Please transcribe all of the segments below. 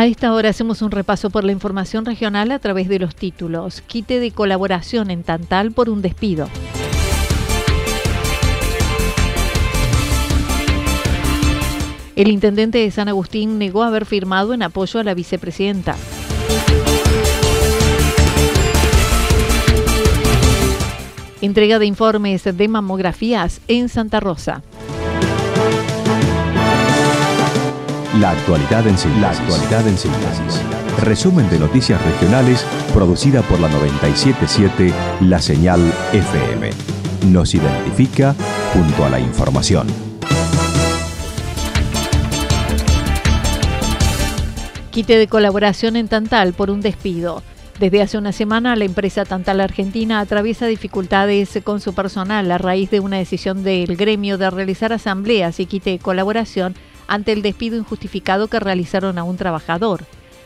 A esta hora hacemos un repaso por la información regional a través de los títulos. Quite de colaboración en Tantal por un despido. El intendente de San Agustín negó haber firmado en apoyo a la vicepresidenta. Entrega de informes de mamografías en Santa Rosa. La actualidad en síntesis. La actualidad en síntesis. Resumen de noticias regionales producida por la 977 La Señal FM. Nos identifica junto a la información. Quite de colaboración en Tantal por un despido. Desde hace una semana, la empresa Tantal Argentina atraviesa dificultades con su personal a raíz de una decisión del gremio de realizar asambleas y quite de colaboración ante el despido injustificado que realizaron a un trabajador.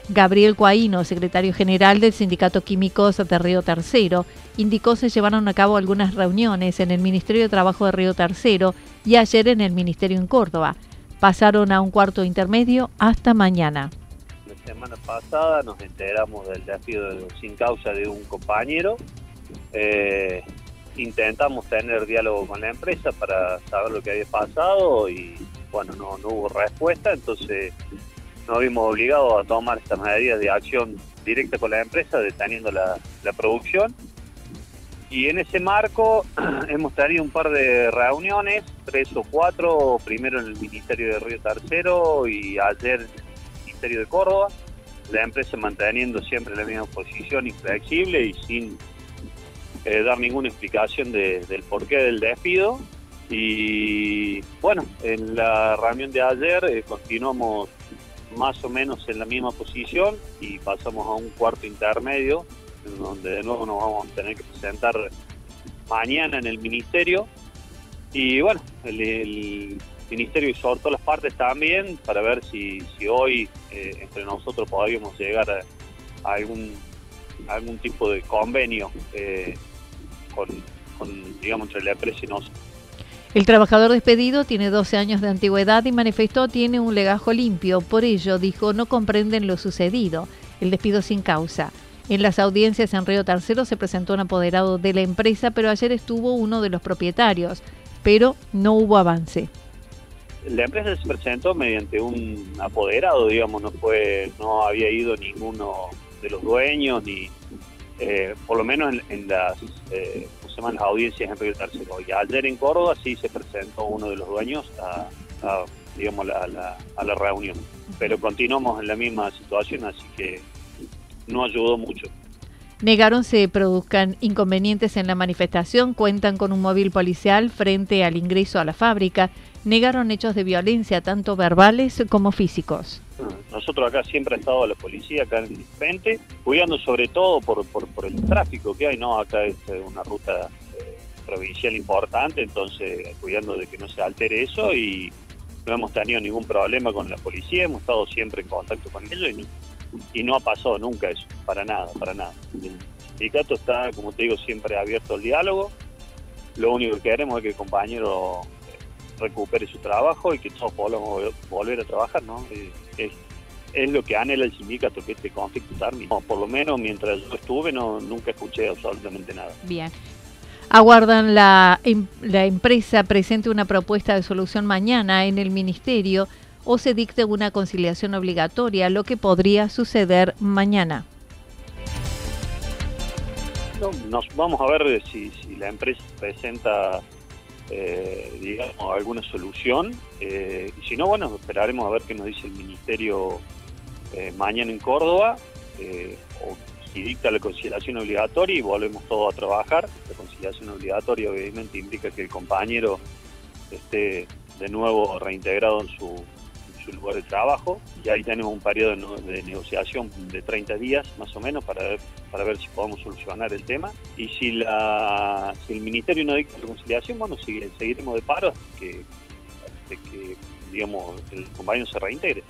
Gabriel Cuaino, secretario general del Sindicato Químicos de Río Tercero, indicó se llevaron a cabo algunas reuniones en el Ministerio de Trabajo de Río Tercero y ayer en el Ministerio en Córdoba. Pasaron a un cuarto intermedio hasta mañana semana pasada nos enteramos del despido sin causa de un compañero. Eh, intentamos tener diálogo con la empresa para saber lo que había pasado y bueno, no, hubo respuesta, entonces nos vimos obligados a tomar estas medidas de acción directa con la empresa, deteniendo la, producción. Y en ese marco hemos tenido un par de reuniones, tres o cuatro, primero en el Ministerio de Río Tercero y ayer de Córdoba, la empresa manteniendo siempre la misma posición inflexible y sin eh, dar ninguna explicación del porqué del despido. Y bueno, en la reunión de ayer eh, continuamos más o menos en la misma posición y pasamos a un cuarto intermedio, donde de nuevo nos vamos a tener que presentar mañana en el ministerio. Y bueno, el Ministerio exhortó las partes también para ver si, hoy eh, entre nosotros podríamos llegar a, algún algún tipo de convenio eh, con, digamos, entre la empresa. El trabajador despedido tiene 12 años de antigüedad y manifestó tiene un legajo limpio. Por ello, dijo, no comprenden lo sucedido, el despido sin causa. En las audiencias en Río Tercero se presentó un apoderado de la empresa, pero ayer estuvo uno de los propietarios, pero no hubo avance la empresa se presentó mediante un apoderado, digamos, no fue, no había ido ninguno de los dueños ni, eh, por lo menos en, las, eh, llaman? las audiencias en Río Tercero. Y ayer en Córdoba sí se presentó uno de los dueños a, digamos, a la, a la reunión. Pero continuamos en la misma situación, así que no ayudó mucho. Negaron se produzcan inconvenientes en la manifestación, cuentan con un móvil policial frente al ingreso a la fábrica negaron hechos de violencia, tanto verbales como físicos. Nosotros acá siempre ha estado la policía acá en frente, cuidando sobre todo por, por, el tráfico que hay, ¿no? Acá es eh, una ruta eh, provincial importante, entonces cuidando de que no se altere eso y no hemos tenido ningún problema con la policía, hemos estado siempre en contacto con ellos y no, ha pasado nunca eso, para nada, para nada. El sindicato está, como te digo, siempre abierto al diálogo. Lo único que queremos es que el compañero recupere su trabajo y que todos podamos volver a trabajar, ¿no? Es, es lo que anhela el sindicato, que este conflicto termine. por lo menos mientras yo estuve no, nunca escuché absolutamente nada. Bien. Aguardan la, em, la empresa presente una propuesta de solución mañana en el ministerio. o se dicte una conciliación obligatoria, lo que podría suceder mañana. nos vamos a ver si, la empresa presenta eh, digamos alguna solución. Eh, y si no bueno esperaremos a ver qué nos dice el ministerio eh, mañana en Córdoba o si dicta la conciliación obligatoria y volvemos todos a trabajar. La conciliación obligatoria obviamente implica que el compañero esté de nuevo reintegrado en su su lugar de trabajo y ahí tenemos un periodo de, negociación de 30 días más o menos para ver, para ver si podemos solucionar el tema y si, la, si el Ministerio no dicta reconciliación, bueno, seguiremos de paro hasta que, que digamos, el compañero se reintegre.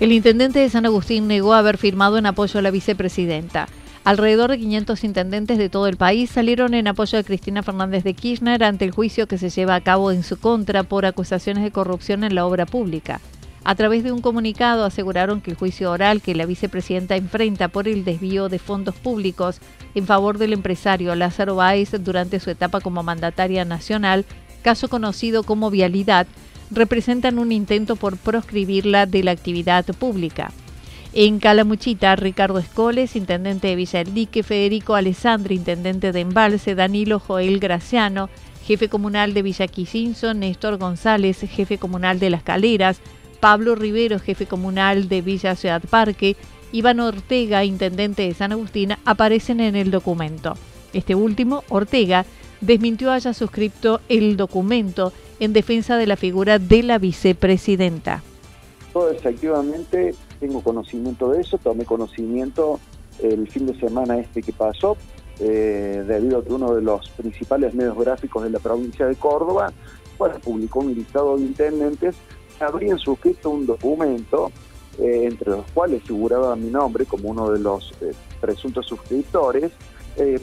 El intendente de San Agustín negó haber firmado en apoyo a la vicepresidenta. Alrededor de 500 intendentes de todo el país salieron en apoyo de Cristina Fernández de Kirchner ante el juicio que se lleva a cabo en su contra por acusaciones de corrupción en la obra pública. A través de un comunicado aseguraron que el juicio oral que la vicepresidenta enfrenta por el desvío de fondos públicos en favor del empresario Lázaro Báez durante su etapa como mandataria nacional, caso conocido como vialidad, representan un intento por proscribirla de la actividad pública. En Calamuchita, Ricardo Escoles, intendente de Villa del Dique, Federico Alessandri, intendente de Embalse, Danilo Joel Graciano, jefe comunal de Villa Quisinzo, Néstor González, jefe comunal de Las Caleras, Pablo Rivero, jefe comunal de Villa Ciudad Parque, Iván Ortega, intendente de San Agustín, aparecen en el documento. Este último, Ortega, desmintió haya suscrito el documento en defensa de la figura de la vicepresidenta. Efectivamente, tengo conocimiento de eso, tomé conocimiento el fin de semana este que pasó, eh, debido a que uno de los principales medios gráficos de la provincia de Córdoba, bueno, publicó un listado de intendentes que habrían suscrito un documento, eh, entre los cuales figuraba mi nombre como uno de los eh, presuntos suscriptores,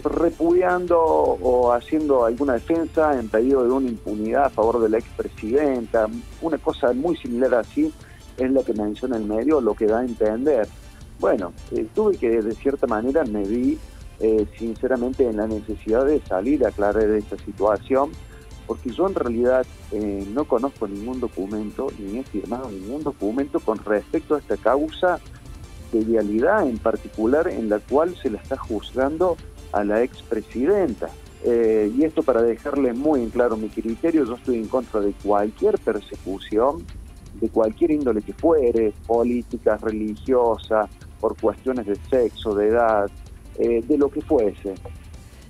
repudiando o haciendo alguna defensa en pedido de una impunidad a favor de la expresidenta, una cosa muy similar así es lo que menciona el medio, lo que da a entender. Bueno, eh, tuve que de cierta manera me vi eh, sinceramente en la necesidad de salir a aclarar esta situación, porque yo en realidad eh, no conozco ningún documento, ni he firmado ningún documento con respecto a esta causa de vialidad en particular en la cual se la está juzgando a la expresidenta. y esto para dejarle muy en claro mi criterio, yo estoy en contra de cualquier persecución de cualquier índole que fuere, política, religiosa, por cuestiones de sexo, de edad, eh, de lo que fuese.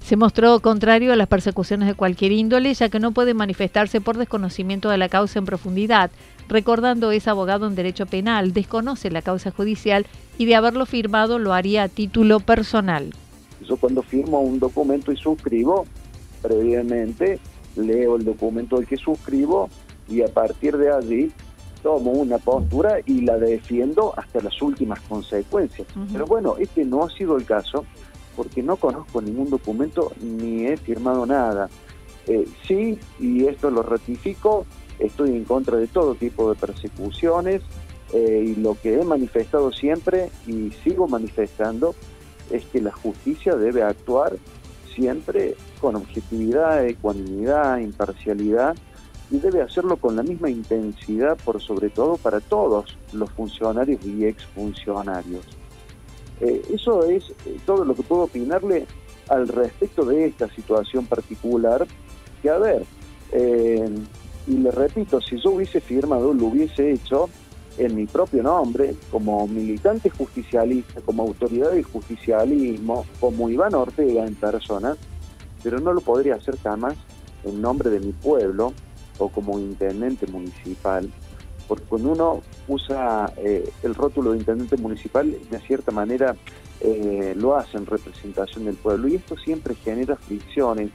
Se mostró contrario a las persecuciones de cualquier índole, ya que no puede manifestarse por desconocimiento de la causa en profundidad. Recordando es abogado en derecho penal, desconoce la causa judicial y de haberlo firmado lo haría a título personal. Yo cuando firmo un documento y suscribo, previamente leo el documento del que suscribo y a partir de allí tomo una postura y la defiendo hasta las últimas consecuencias. Pero bueno, este no ha sido el caso porque no conozco ningún documento ni he firmado nada. Eh, sí, y esto lo ratifico, estoy en contra de todo tipo de persecuciones eh, y lo que he manifestado siempre y sigo manifestando es que la justicia debe actuar siempre con objetividad, ecuanimidad, imparcialidad y debe hacerlo con la misma intensidad, por sobre todo para todos los funcionarios y exfuncionarios. Eh, eso es eh, todo lo que puedo opinarle al respecto de esta situación particular, que a ver, eh, y le repito, si yo hubiese firmado, lo hubiese hecho en mi propio nombre, como militante justicialista, como autoridad de justicialismo, como Iván Ortega en persona, pero no lo podría hacer jamás en nombre de mi pueblo, o como intendente municipal, porque cuando uno usa eh, el rótulo de intendente municipal, de cierta manera eh, lo hace en representación del pueblo y esto siempre genera fricciones.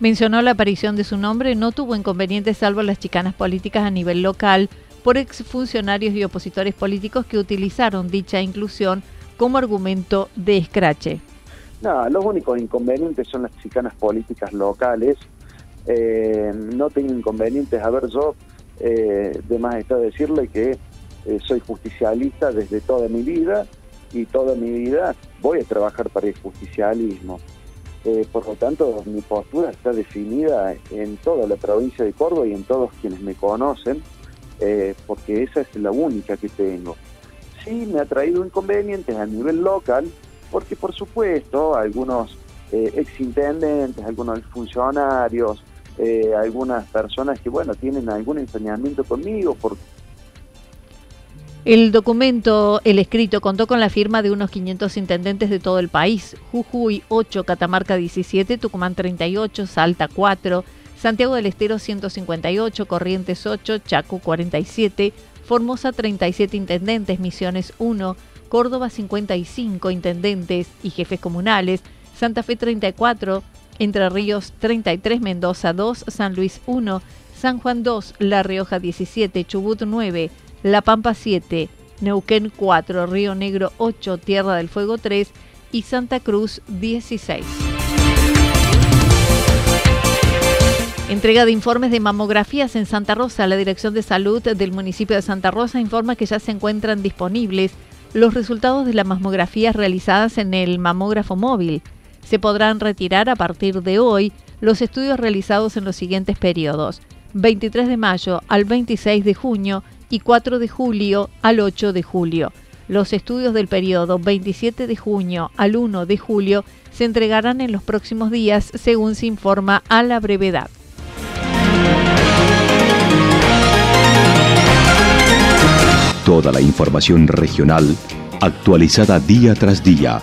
Mencionó la aparición de su nombre, no tuvo inconvenientes salvo las chicanas políticas a nivel local por exfuncionarios y opositores políticos que utilizaron dicha inclusión como argumento de escrache. No, los únicos inconvenientes son las chicanas políticas locales, eh, no tengo inconvenientes. A ver, yo, eh, de más está decirle que eh, soy justicialista desde toda mi vida y toda mi vida voy a trabajar para el justicialismo. Por lo tanto, mi postura está definida en toda la provincia de Córdoba y en todos quienes me conocen, porque esa es la única que tengo. Sí, me ha traído inconvenientes a nivel local, porque por supuesto algunos exintendentes, algunos funcionarios, eh, algunas personas que, bueno, tienen algún ensañamiento conmigo por el documento, el escrito, contó con la firma de unos 500 intendentes de todo el país. Jujuy 8, Catamarca 17, Tucumán 38, Salta 4, Santiago del Estero 158, Corrientes 8, Chaco 47, Formosa 37 intendentes, Misiones 1, Córdoba 55 intendentes y jefes comunales, Santa Fe 34, Entre Ríos 33, Mendoza 2, San Luis 1, San Juan 2, La Rioja 17, Chubut 9, la Pampa 7, Neuquén 4, Río Negro 8, Tierra del Fuego 3 y Santa Cruz 16. Entrega de informes de mamografías en Santa Rosa. La Dirección de Salud del municipio de Santa Rosa informa que ya se encuentran disponibles los resultados de las mamografías realizadas en el mamógrafo móvil. Se podrán retirar a partir de hoy los estudios realizados en los siguientes periodos. 23 de mayo al 26 de junio y 4 de julio al 8 de julio. Los estudios del periodo 27 de junio al 1 de julio se entregarán en los próximos días según se informa a la brevedad. Toda la información regional actualizada día tras día.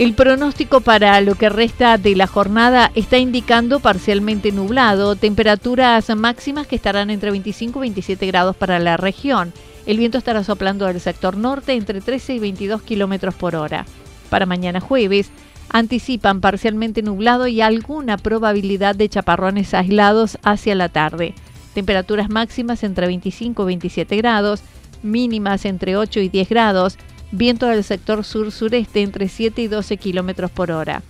El pronóstico para lo que resta de la jornada está indicando parcialmente nublado, temperaturas máximas que estarán entre 25 y 27 grados para la región. El viento estará soplando del sector norte entre 13 y 22 kilómetros por hora. Para mañana jueves, anticipan parcialmente nublado y alguna probabilidad de chaparrones aislados hacia la tarde. Temperaturas máximas entre 25 y 27 grados, mínimas entre 8 y 10 grados viento del sector sur-sureste entre 7 y 12 kilómetros por hora.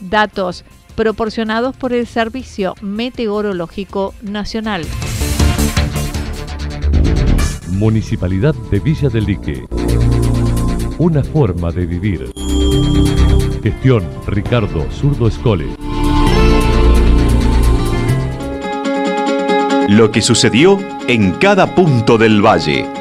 Datos proporcionados por el Servicio Meteorológico Nacional. Municipalidad de Villa del Lique. Una forma de vivir. Gestión Ricardo Zurdo Escole. Lo que sucedió en cada punto del valle.